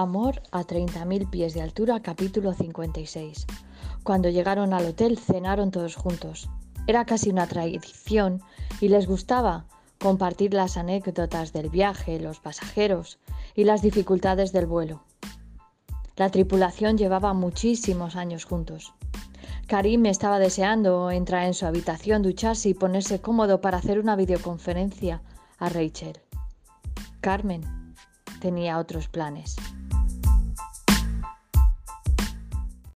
Amor a 30.000 pies de altura, capítulo 56. Cuando llegaron al hotel cenaron todos juntos. Era casi una tradición y les gustaba compartir las anécdotas del viaje, los pasajeros y las dificultades del vuelo. La tripulación llevaba muchísimos años juntos. Karim estaba deseando entrar en su habitación, ducharse y ponerse cómodo para hacer una videoconferencia a Rachel. Carmen tenía otros planes.